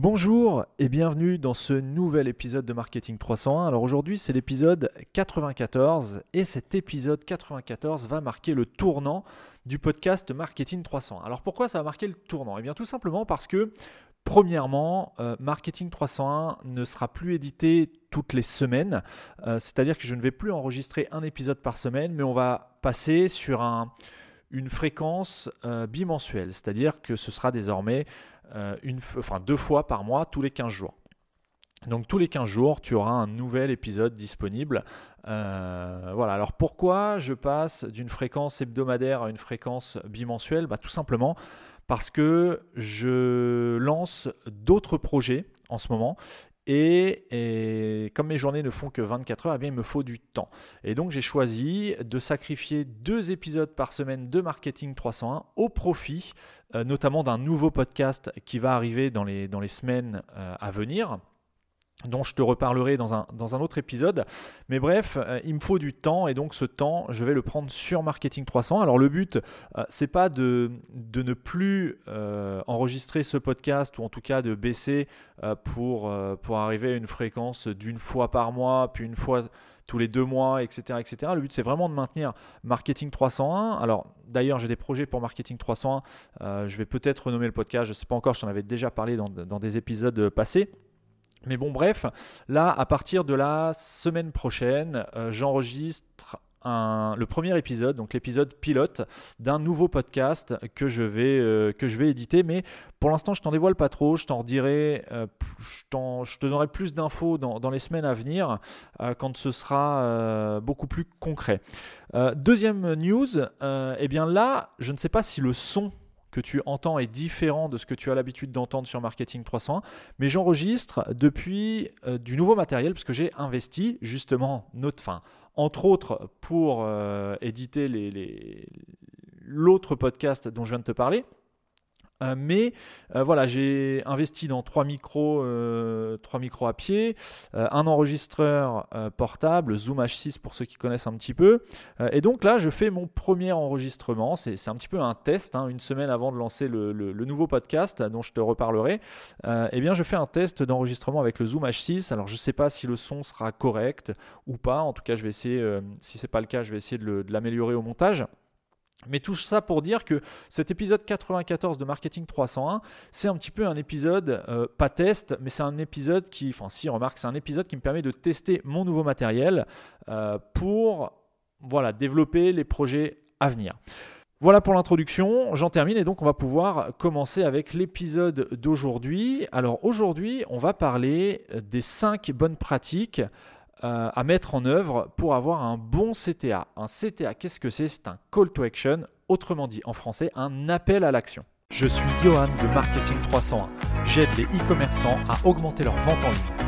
Bonjour et bienvenue dans ce nouvel épisode de Marketing 301. Alors aujourd'hui c'est l'épisode 94 et cet épisode 94 va marquer le tournant du podcast Marketing 301. Alors pourquoi ça va marquer le tournant? Eh bien tout simplement parce que Premièrement, euh, Marketing 301 ne sera plus édité toutes les semaines, euh, c'est-à-dire que je ne vais plus enregistrer un épisode par semaine, mais on va passer sur un, une fréquence euh, bimensuelle, c'est-à-dire que ce sera désormais une, enfin, deux fois par mois, tous les 15 jours. Donc tous les 15 jours, tu auras un nouvel épisode disponible. voilà, alors pourquoi je passe d'une fréquence hebdomadaire à une fréquence bimensuelle? Bah, Tout simplement parce que je lance d'autres projets en ce moment et, comme mes journées ne font que 24 heures, eh il me faut du temps. Et donc j'ai choisi de sacrifier deux épisodes par semaine de Marketing 301 au profit euh, notamment d'un nouveau podcast qui va arriver dans les, dans les semaines euh, à venir dont je te reparlerai dans un, autre épisode. Mais bref, euh, il me faut du temps et donc ce temps, je vais le prendre sur Marketing 300. Alors le but, euh, c'est pas de, ne plus euh, enregistrer ce podcast ou en tout cas de baisser pour, arriver à une fréquence d'une fois par mois, puis une fois tous les deux mois, etc. etc. Le but, c'est vraiment de maintenir Marketing 301. Alors, d'ailleurs, j'ai des projets pour Marketing 301. je vais peut-être renommer le podcast, je ne sais pas encore, je t'en avais déjà parlé dans des épisodes passés. Mais bon, bref, là, à partir de la semaine prochaine, euh, j'enregistre le premier épisode, donc l'épisode pilote d'un nouveau podcast que je vais, euh, que je vais éditer. Mais pour l'instant, je t'en dévoile pas trop. Je t'en redirai, euh, je, te donnerai plus d'infos dans, les semaines à venir quand ce sera beaucoup plus concret. deuxième news, eh bien là, je ne sais pas si le son que tu entends est différent de ce que tu as l'habitude d'entendre sur Marketing 301, mais j'enregistre depuis euh, du nouveau matériel parce que j'ai investi justement, notre, fin, entre autres pour euh, éditer l'autre podcast dont je viens de te parler. Euh, mais euh, voilà, j'ai investi dans trois micros, euh, trois micros à pied, un enregistreur portable, Zoom H6 pour ceux qui connaissent un petit peu. et donc là, je fais mon premier enregistrement. C'est un petit peu un test, hein, une semaine avant de lancer le, nouveau podcast dont je te reparlerai. eh bien, je fais un test d'enregistrement avec le Zoom H6. Alors, je ne sais pas si le son sera correct ou pas. En tout cas, je vais essayer, si ce n'est pas le cas, je vais essayer de l'améliorer au montage. Mais tout ça pour dire que cet épisode 94 de Marketing 301, c'est un petit peu un épisode, euh, pas test, mais c'est un épisode qui, enfin si, remarque, c'est un épisode qui me permet de tester mon nouveau matériel euh, pour voilà, développer les projets à venir. Voilà pour l'introduction, j'en termine et donc on va pouvoir commencer avec l'épisode d'aujourd'hui. Alors aujourd'hui, on va parler des 5 bonnes pratiques euh, à mettre en œuvre pour avoir un bon CTA. Un CTA, qu'est-ce que c'est? C'est un call to action, autrement dit en français, un appel à l'action. Je suis Johan de Marketing 301. J'aide les e-commerçants à augmenter leur vente en ligne.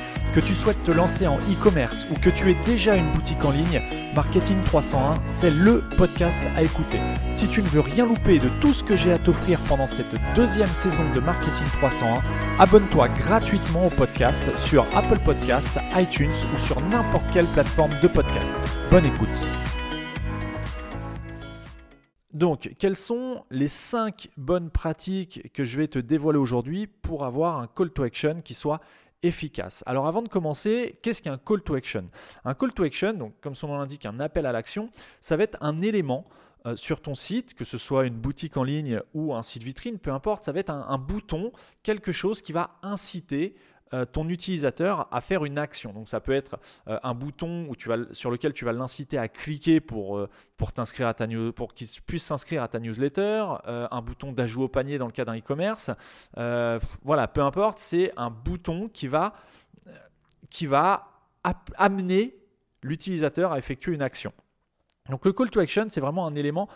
Que tu souhaites te lancer en e-commerce ou que tu aies déjà une boutique en ligne, Marketing 301, c'est le podcast à écouter. Si tu ne veux rien louper de tout ce que j'ai à t'offrir pendant cette deuxième saison de Marketing 301, abonne-toi gratuitement au podcast sur Apple Podcast, iTunes ou sur n'importe quelle plateforme de podcast. Bonne écoute. Donc, quelles sont les 5 bonnes pratiques que je vais te dévoiler aujourd'hui pour avoir un call to action qui soit efficace. Alors avant de commencer, qu'est-ce qu'un call to action? Un call to action, donc comme son nom l'indique, un appel à l'action, ça va être un élément euh, sur ton site, que ce soit une boutique en ligne ou un site vitrine, peu importe, ça va être un, bouton, quelque chose qui va inciter euh, ton utilisateur à faire une action. Donc ça peut être euh, un bouton où tu vas, sur lequel tu vas l'inciter à cliquer pour, euh, pour t'inscrire à ta pour qu'il puisse s'inscrire à ta newsletter, un bouton d'ajout au panier dans le cas d'un e-commerce. voilà, peu importe, c'est un bouton qui va, qui va amener l'utilisateur à effectuer une action. Donc le call to action, c'est vraiment un élément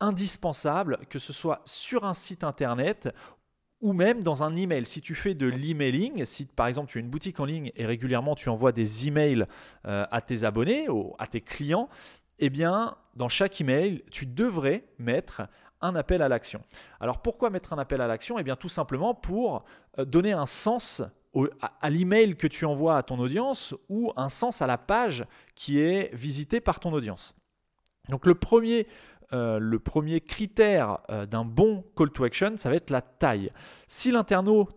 indispensable, que ce soit sur un site internet ou même dans un email. Si tu fais de l'emailing, si par exemple tu as une boutique en ligne et régulièrement tu envoies des emails euh, à tes abonnés, ou à tes clients, eh bien dans chaque email, tu devrais mettre un appel à l'action. Alors pourquoi mettre un appel à l'action? Eh bien tout simplement pour euh, donner un sens à l'email que tu envoies à ton audience ou un sens à la page qui est visitée par ton audience. Donc le premier euh, le premier critère euh, d'un bon call to action, ça va être la taille. Si l'internaute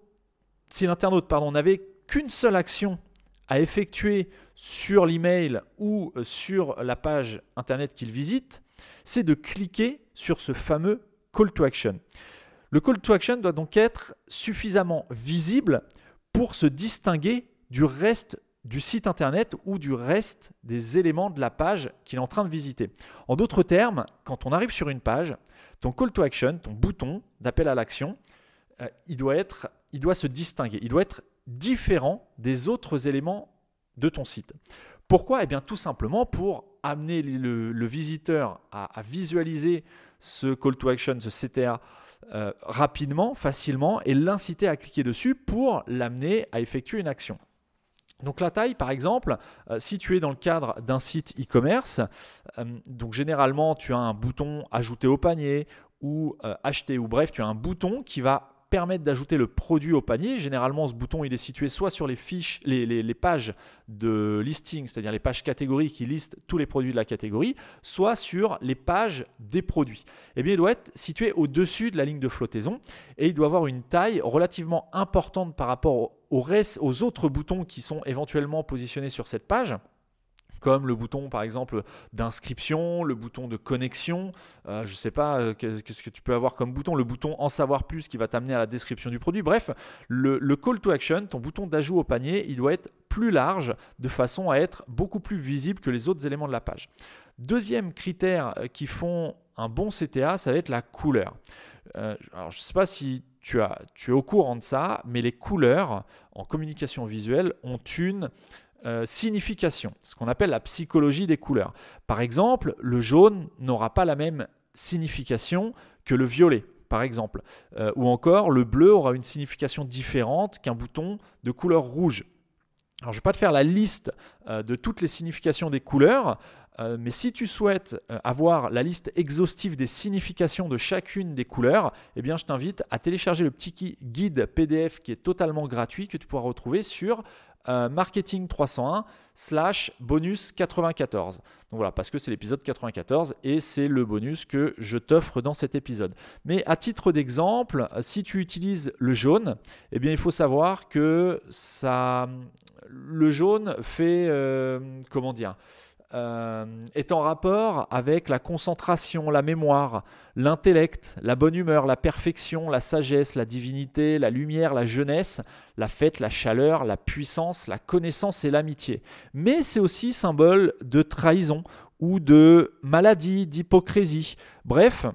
si n'avait qu'une seule action à effectuer sur l'email ou euh, sur la page internet qu'il visite, c'est de cliquer sur ce fameux call to action. Le call to action doit donc être suffisamment visible pour se distinguer du reste du site internet ou du reste des éléments de la page qu'il est en train de visiter. En d'autres termes, quand on arrive sur une page, ton call to action, ton bouton d'appel à l'action, euh, il, doit être, il doit se distinguer, il doit être différent des autres éléments de ton site. Pourquoi? Eh bien tout simplement pour amener le, visiteur à, visualiser ce call to action, ce CTA, euh, rapidement, facilement, et l'inciter à cliquer dessus pour l'amener à effectuer une action. Donc la taille, par exemple, euh, si tu es dans le cadre d'un site e-commerce, euh, donc généralement tu as un bouton ajouter au panier ou euh, acheter ou bref, tu as un bouton qui va permettre d'ajouter le produit au panier. Généralement, ce bouton, est situé soit sur les fiches, les, pages de listing, c'est-à-dire les pages catégories qui listent tous les produits de la catégorie, soit sur les pages des produits. Eh bien, il doit être situé au-dessus de la ligne de flottaison et il doit avoir une taille relativement importante par rapport aux autres boutons qui sont éventuellement positionnés sur cette page comme le bouton par exemple d'inscription, le bouton de connexion, euh, je ne sais pas euh, qu'est-ce que tu peux avoir comme bouton, le bouton en savoir plus qui va t'amener à la description du produit. Bref, le, call to action, ton bouton d'ajout au panier, il doit être plus large de façon à être beaucoup plus visible que les autres éléments de la page. Deuxième critère euh, qui font un bon CTA, ça va être la couleur. alors je ne sais pas si tu, as, tu es au courant de ça, mais les couleurs en communication visuelle ont une euh, signification, ce qu'on appelle la psychologie des couleurs. Par exemple, le jaune n'aura pas la même signification que le violet, par exemple. Euh, ou encore, le bleu aura une signification différente qu'un bouton de couleur rouge. Alors, je ne vais pas te faire la liste euh, de toutes les significations des couleurs, mais si tu souhaites avoir la liste exhaustive des significations de chacune des couleurs, eh bien, je t'invite à télécharger le petit guide PDF qui est totalement gratuit que tu pourras retrouver sur euh, marketing 301 slash bonus 94. Donc voilà, parce que c'est l'épisode 94 et c'est le bonus que je t'offre dans cet épisode. Mais à titre d'exemple, si tu utilises le jaune, eh bien il faut savoir que ça, le jaune fait, euh, comment dire, euh, est en rapport avec la concentration, la mémoire, l'intellect, la bonne humeur, la perfection, la sagesse, la divinité, la lumière, la jeunesse, la fête, la chaleur, la puissance, la connaissance et l'amitié. Mais c'est aussi symbole de trahison ou de maladie, d'hypocrisie. Bref,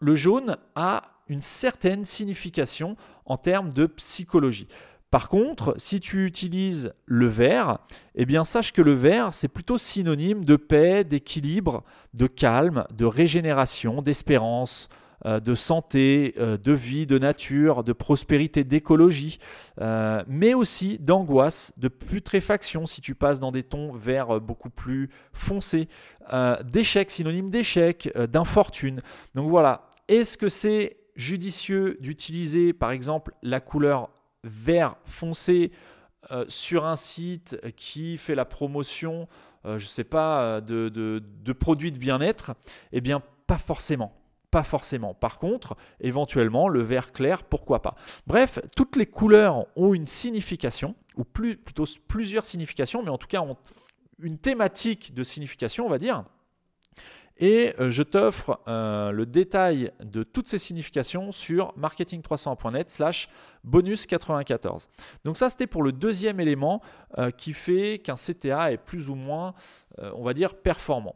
le jaune a une certaine signification en termes de psychologie. Par contre, si tu utilises le vert, eh bien sache que le vert, c'est plutôt synonyme de paix, d'équilibre, de calme, de régénération, d'espérance, euh, de santé, euh, de vie, de nature, de prospérité, d'écologie, euh, mais aussi d'angoisse, de putréfaction si tu passes dans des tons verts beaucoup plus foncés, d'échec, synonyme d'échec, d'infortune. Donc voilà, est-ce que c'est judicieux d'utiliser par exemple la couleur vert foncé euh, sur un site qui fait la promotion, euh, je ne sais pas, de, de, produits de bien-être, eh bien, pas forcément. Pas forcément. Par contre, éventuellement, le vert clair, pourquoi pas. Bref, toutes les couleurs ont une signification, ou plus, plutôt plusieurs significations, mais en tout cas ont une thématique de signification, on va dire. Et euh, je t'offre euh, le détail de toutes ces significations sur marketing301.net slash bonus 94. Donc ça, c'était pour le deuxième élément euh, qui fait qu'un CTA est plus ou moins, on va dire, performant.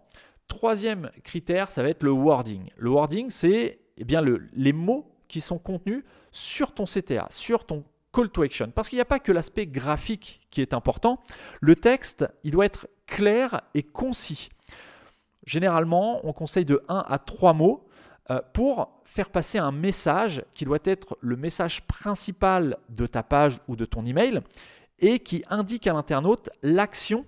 Troisième critère, ça va être le wording. Le wording, c'est eh bien les mots qui sont contenus sur ton CTA, sur ton call to action. Parce qu'il n'y a pas que l'aspect graphique qui est important. Le texte, il doit être clair et concis. Généralement, on conseille de 1 à 3 mots euh, pour faire passer un message qui doit être le message principal de ta page ou de ton email et qui indique à l'internaute l'action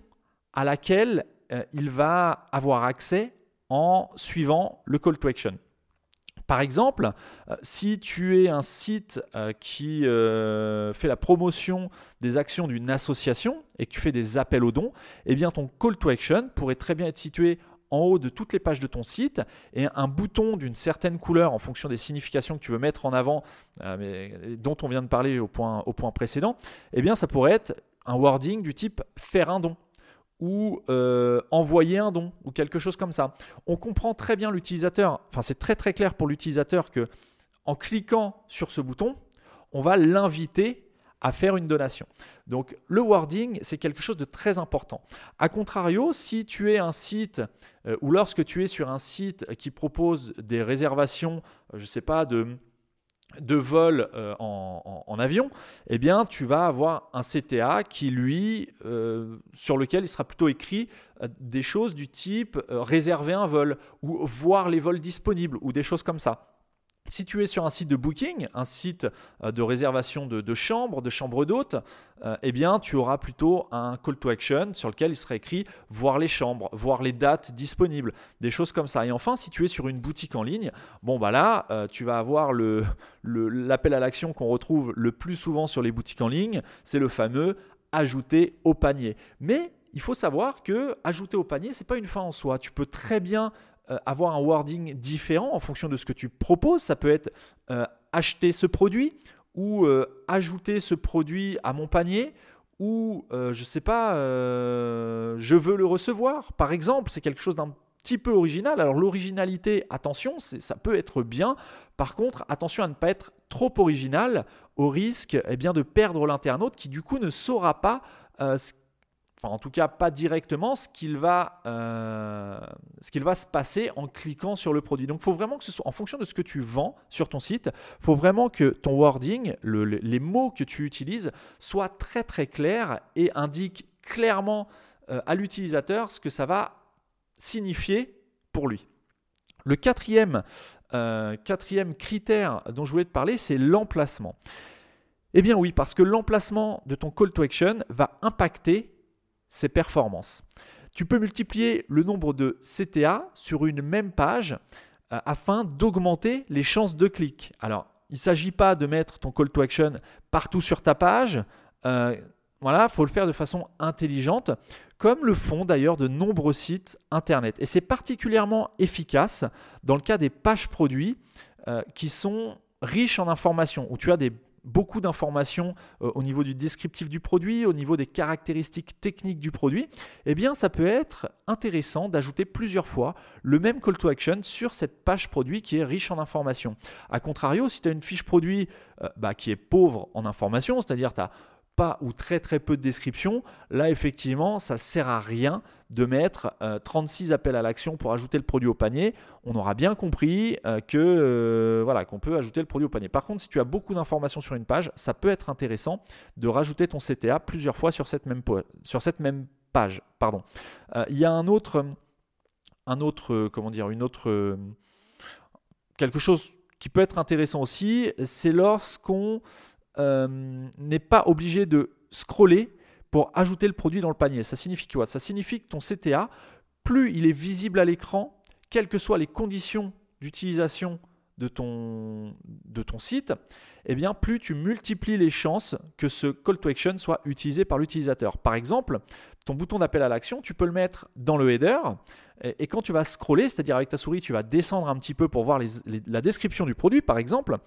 à laquelle euh, il va avoir accès en suivant le call to action. Par exemple, euh, si tu es un site qui fait la promotion des actions d'une association et que tu fais des appels aux dons, eh bien ton call to action pourrait très bien être situé en haut de toutes les pages de ton site et un bouton d'une certaine couleur en fonction des significations que tu veux mettre en avant, euh, mais, dont on vient de parler au point, précédent, eh bien ça pourrait être un wording du type faire un don ou euh, envoyer un don ou quelque chose comme ça. On comprend très bien l'utilisateur, enfin c'est très très clair pour l'utilisateur que en cliquant sur ce bouton, on va l'inviter à faire une donation. Donc le wording, c'est quelque chose de très important. A contrario, si tu es un site euh, ou lorsque tu es sur un site qui propose des réservations, euh, je ne sais pas, de, de vol euh, en, avion, eh bien, tu vas avoir un CTA qui, lui, sur lequel il sera plutôt écrit des choses du type réserver un vol ou voir les vols disponibles ou des choses comme ça. Si tu es sur un site de booking, un site euh, de réservation de, chambres, de chambres d'hôtes, euh, eh bien, tu auras plutôt un call to action sur lequel il sera écrit voir les chambres, voir les dates disponibles, des choses comme ça. Et enfin, si tu es sur une boutique en ligne, bon, bah là, euh, tu vas avoir l'appel le, à l'action qu'on retrouve le plus souvent sur les boutiques en ligne, c'est le fameux ajouter au panier. Mais il faut savoir que ajouter au panier, c'est pas une fin en soi. Tu peux très bien euh, avoir un wording différent en fonction de ce que tu proposes. Ça peut être euh, acheter ce produit ou euh, ajouter ce produit à mon panier ou je ne sais pas, je veux le recevoir. Par exemple, c'est quelque chose d'un petit peu original. Alors l'originalité, attention, ça peut être bien. Par contre, attention à ne pas être trop original au risque eh bien, de perdre l'internaute qui du coup ne saura pas ce en tout cas pas directement, ce qu'il va, euh, ce qu'il va se passer en cliquant sur le produit. Donc il faut vraiment que ce soit en fonction de ce que tu vends sur ton site, il faut vraiment que ton wording, les mots que tu utilises soient très très clairs et indiquent clairement euh, à l'utilisateur ce que ça va signifier pour lui. Le quatrième, euh, quatrième critère dont je voulais te parler, c'est l'emplacement. Eh bien oui, parce que l'emplacement de ton call to action va impacter ses performances. Tu peux multiplier le nombre de CTA sur une même page euh, afin d'augmenter les chances de clic. Alors, il ne s'agit pas de mettre ton call to action partout sur ta page. Euh, voilà, il faut le faire de façon intelligente, comme le font d'ailleurs de nombreux sites Internet. Et c'est particulièrement efficace dans le cas des pages produits euh, qui sont riches en informations, où tu as des beaucoup d'informations euh, au niveau du descriptif du produit, au niveau des caractéristiques techniques du produit, eh bien ça peut être intéressant d'ajouter plusieurs fois le même call to action sur cette page produit qui est riche en informations. A contrario, si tu as une fiche produit euh, bah, qui est pauvre en informations, c'est-à-dire tu as pas ou très très peu de description, là effectivement ça sert à rien de mettre 36 euh, appels à l'action pour ajouter le produit au panier. On aura bien compris euh, que euh, voilà qu'on peut ajouter le produit au panier. Par contre, si tu as beaucoup d'informations sur une page, ça peut être intéressant de rajouter ton CTA plusieurs fois sur cette même, sur cette même page. Pardon. Il y a un autre, un autre, comment dire, une autre, quelque chose qui peut être intéressant aussi, c'est lorsqu'on n'est pas obligé de scroller pour ajouter le produit dans le panier. Ça signifie quoi? Ça signifie que ton CTA, plus il est visible à l'écran, quelles que soient les conditions d'utilisation de ton, de ton site, eh bien, plus tu multiplies les chances que ce call to action soit utilisé par l'utilisateur. Par exemple, ton bouton d'appel à l'action, tu peux le mettre dans le header Et, quand tu vas scroller, c'est-à-dire avec ta souris, tu vas descendre un petit peu pour voir la description du produit, par exemple,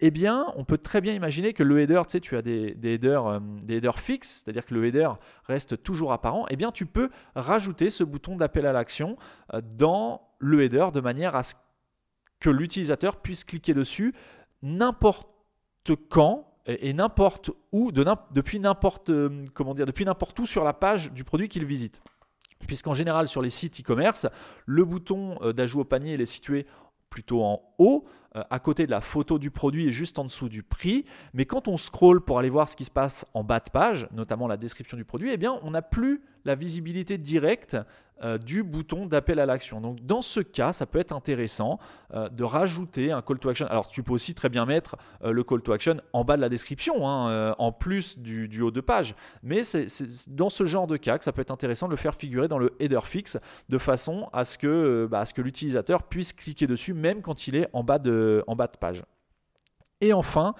eh bien, on peut très bien imaginer que le header, tu sais, tu as des, headers, euh, headers fixes, c'est-à-dire que le header reste toujours apparent. Eh bien, tu peux rajouter ce bouton d'appel à l'action euh, dans le header de manière à ce que l'utilisateur puisse cliquer dessus n'importe quand et, n'importe où, euh, depuis n'importe où sur la page du produit qu'il visite. Puisqu'en général sur les sites e-commerce, le bouton euh, d'ajout au panier est situé plutôt en haut, euh, à côté de la photo du produit et juste en dessous du prix. Mais quand on scrolle pour aller voir ce qui se passe en bas de page, notamment la description du produit, eh bien on n'a plus la visibilité directe euh, du bouton d'appel à l'action. Donc dans ce cas, ça peut être intéressant euh, de rajouter un call to action. Alors tu peux aussi très bien mettre euh, le call to action en bas de la description, hein, en plus du, haut de page. Mais c'est dans ce genre de cas que ça peut être intéressant de le faire figurer dans le header fixe de façon à ce que, bah, l'utilisateur puisse cliquer dessus même quand il est en bas de page. Et enfin,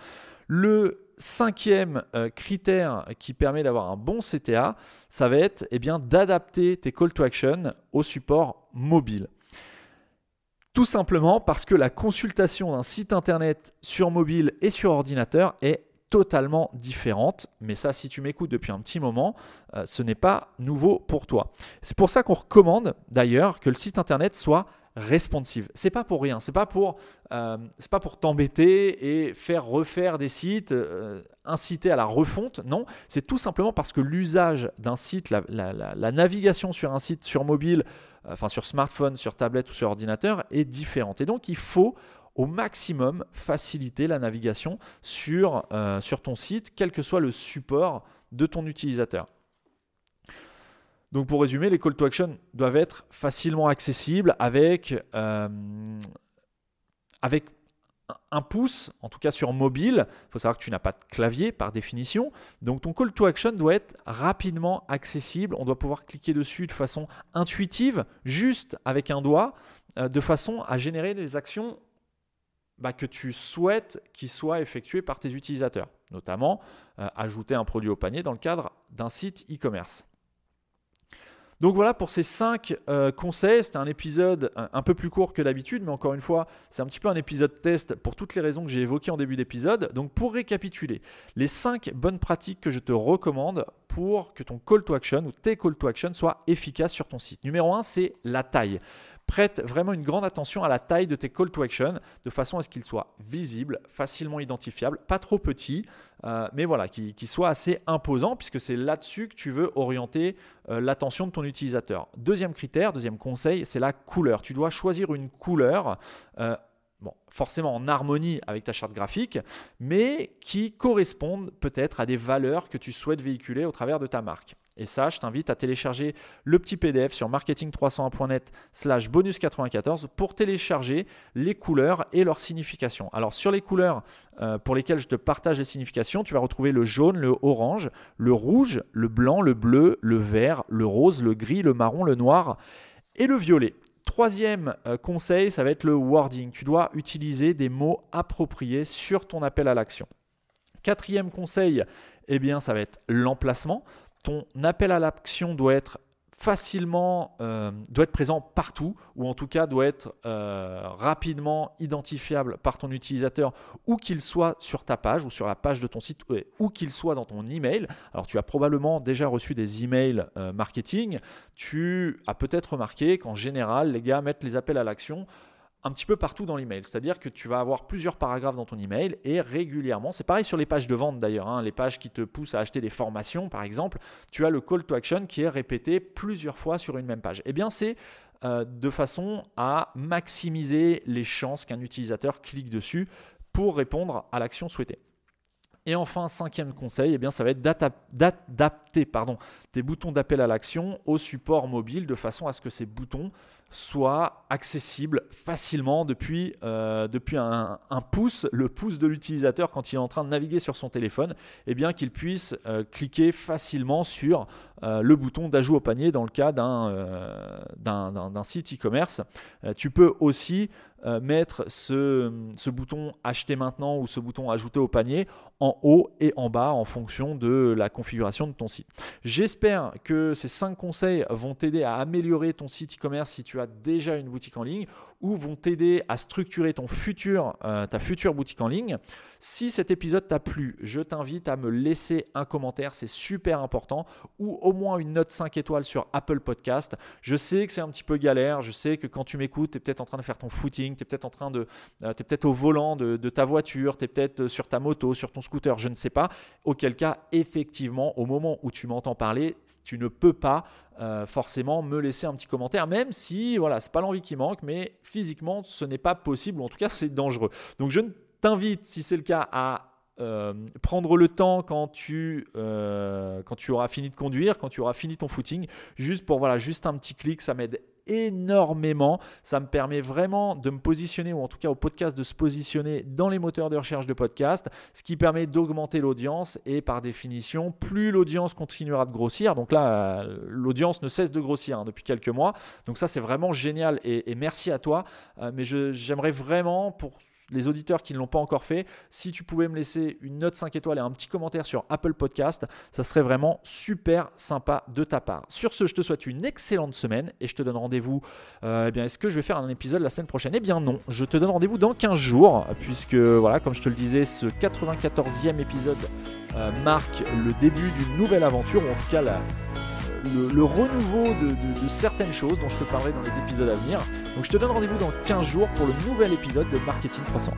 le cinquième euh, critère qui permet d'avoir un bon CTA, ça va être eh bien, d'adapter tes call to action au support mobile. Tout simplement parce que la consultation d'un site internet sur mobile et sur ordinateur est totalement différente. Mais ça, si tu m'écoutes depuis un petit moment, euh, ce n'est pas nouveau pour toi. C'est pour ça qu'on recommande d'ailleurs que le site internet soit responsive. C'est pas pour rien, c'est pas euh, pas pour t'embêter et faire refaire des sites, euh, inciter à la refonte. Non, c'est tout simplement parce que l'usage d'un site, la, navigation sur un site sur mobile, euh, enfin sur smartphone, sur tablette ou sur ordinateur est différente. Et donc il faut au maximum faciliter la navigation sur ton site, quel que soit le support de ton utilisateur. Donc pour résumer, les call to action doivent être facilement accessibles avec, euh, un pouce, en tout cas sur mobile. Il faut savoir que tu n'as pas de clavier par définition. Donc ton call to action doit être rapidement accessible. On doit pouvoir cliquer dessus de façon intuitive, juste avec un doigt, euh, de façon à générer les actions bah, que tu souhaites qu'ils soient effectuées par tes utilisateurs. Notamment euh, ajouter un produit au panier dans le cadre d'un site e-commerce. Donc voilà pour ces 5 euh, conseils. C'était un épisode un, peu plus court que d'habitude, mais encore une fois, c'est un petit peu un épisode test pour toutes les raisons que j'ai évoquées en début d'épisode. Donc pour récapituler, les 5 bonnes pratiques que je te recommande pour que ton call to action ou tes call to action soient efficaces sur ton site. Numéro 1, c'est la taille prête vraiment une grande attention à la taille de tes call to action de façon à ce qu'ils soient visibles, facilement identifiables, pas trop petits, euh, mais voilà, qu'ils soient assez imposants puisque c'est là-dessus que tu veux orienter euh, l'attention de ton utilisateur. Deuxième critère, deuxième conseil, c'est la couleur. Tu dois choisir une couleur. Euh, forcément en harmonie avec ta charte graphique, mais qui correspondent peut-être à des valeurs que tu souhaites véhiculer au travers de ta marque. Et ça, je t'invite à télécharger le petit PDF sur marketing301.net slash bonus94 pour télécharger les couleurs et leurs significations. Alors sur les couleurs euh, pour lesquelles je te partage les significations, tu vas retrouver le jaune, le orange, le rouge, le blanc, le bleu, le vert, le rose, le gris, le marron, le noir et le violet. Troisième euh, conseil, ça va être le wording. Tu dois utiliser des mots appropriés sur ton appel à l'action. Quatrième conseil, eh bien, ça va être l'emplacement ton appel à l'action doit être facilement, euh, doit être présent partout, ou en tout cas doit être euh, rapidement identifiable par ton utilisateur, où qu'il soit sur ta page ou sur la page de ton site, où qu'il soit dans ton email. Alors tu as probablement déjà reçu des emails euh, marketing, tu as peut-être remarqué qu'en général, les gars mettent les appels à l'action un petit peu partout dans l'email. C'est-à-dire que tu vas avoir plusieurs paragraphes dans ton email et régulièrement, c'est pareil sur les pages de vente d'ailleurs, hein, les pages qui te poussent à acheter des formations par exemple, tu as le call to action qui est répété plusieurs fois sur une même page. Eh bien, c'est euh, de façon à maximiser les chances qu'un utilisateur clique dessus pour répondre à l'action souhaitée. Et enfin, cinquième conseil, eh bien, ça va être d'adapter tes boutons d'appel à l'action au support mobile de façon à ce que ces boutons soient accessibles facilement depuis, euh, depuis un, pouce, le pouce de l'utilisateur quand il est en train de naviguer sur son téléphone, eh bien qu'il puisse euh, cliquer facilement sur euh, le bouton d'ajout au panier dans le cas d'un site e-commerce. tu peux aussi mettre ce, ce, bouton acheter maintenant ou ce bouton ajouter au panier en haut et en bas en fonction de la configuration de ton site. J'espère que ces 5 conseils vont t'aider à améliorer ton site e-commerce si tu as déjà une boutique en ligne ou vont t'aider à structurer ton futur, euh, ta future boutique en ligne. Si cet épisode t'a plu, je t'invite à me laisser un commentaire, c'est super important, ou au moins une note 5 étoiles sur Apple Podcast. Je sais que c'est un petit peu galère, je sais que quand tu m'écoutes, tu es peut-être en train de faire ton footing, tu es peut-être en train de euh, peut-être au volant de, ta voiture, tu es peut-être sur ta moto, sur ton scooter, je ne sais pas. Auquel cas, effectivement, au moment où tu m'entends parler, tu ne peux pas euh, forcément me laisser un petit commentaire, même si voilà, c'est pas l'envie qui manque, mais physiquement ce n'est pas possible, ou en tout cas c'est dangereux. Donc je t'invite, si c'est le cas, à euh, prendre le temps quand tu, euh, quand tu auras fini de conduire, quand tu auras fini ton footing, juste pour voilà, juste un petit clic, ça m'aide énormément. Ça me permet vraiment de me positionner, ou en tout cas au podcast de se positionner dans les moteurs de recherche de podcast, ce qui permet d'augmenter l'audience et par définition, plus l'audience continuera de grossir. Donc là, euh, l'audience ne cesse de grossir hein, depuis quelques mois. Donc ça, c'est vraiment génial et, merci à toi. Euh, mais j'aimerais vraiment pour les auditeurs qui ne l'ont pas encore fait, si tu pouvais me laisser une note 5 étoiles et un petit commentaire sur Apple Podcast, ça serait vraiment super sympa de ta part. Sur ce, je te souhaite une excellente semaine et je te donne rendez-vous. Euh, eh bien, est-ce que je vais faire un épisode la semaine prochaine? Eh bien, non. Je te donne rendez-vous dans 15 jours, puisque, voilà, comme je te le disais, ce 94e épisode euh, marque le début d'une nouvelle aventure, ou en tout cas la, le, renouveau de, certaines choses dont je te parlerai dans les épisodes à venir. Donc je te donne rendez-vous dans 15 jours pour le nouvel épisode de Marketing 300.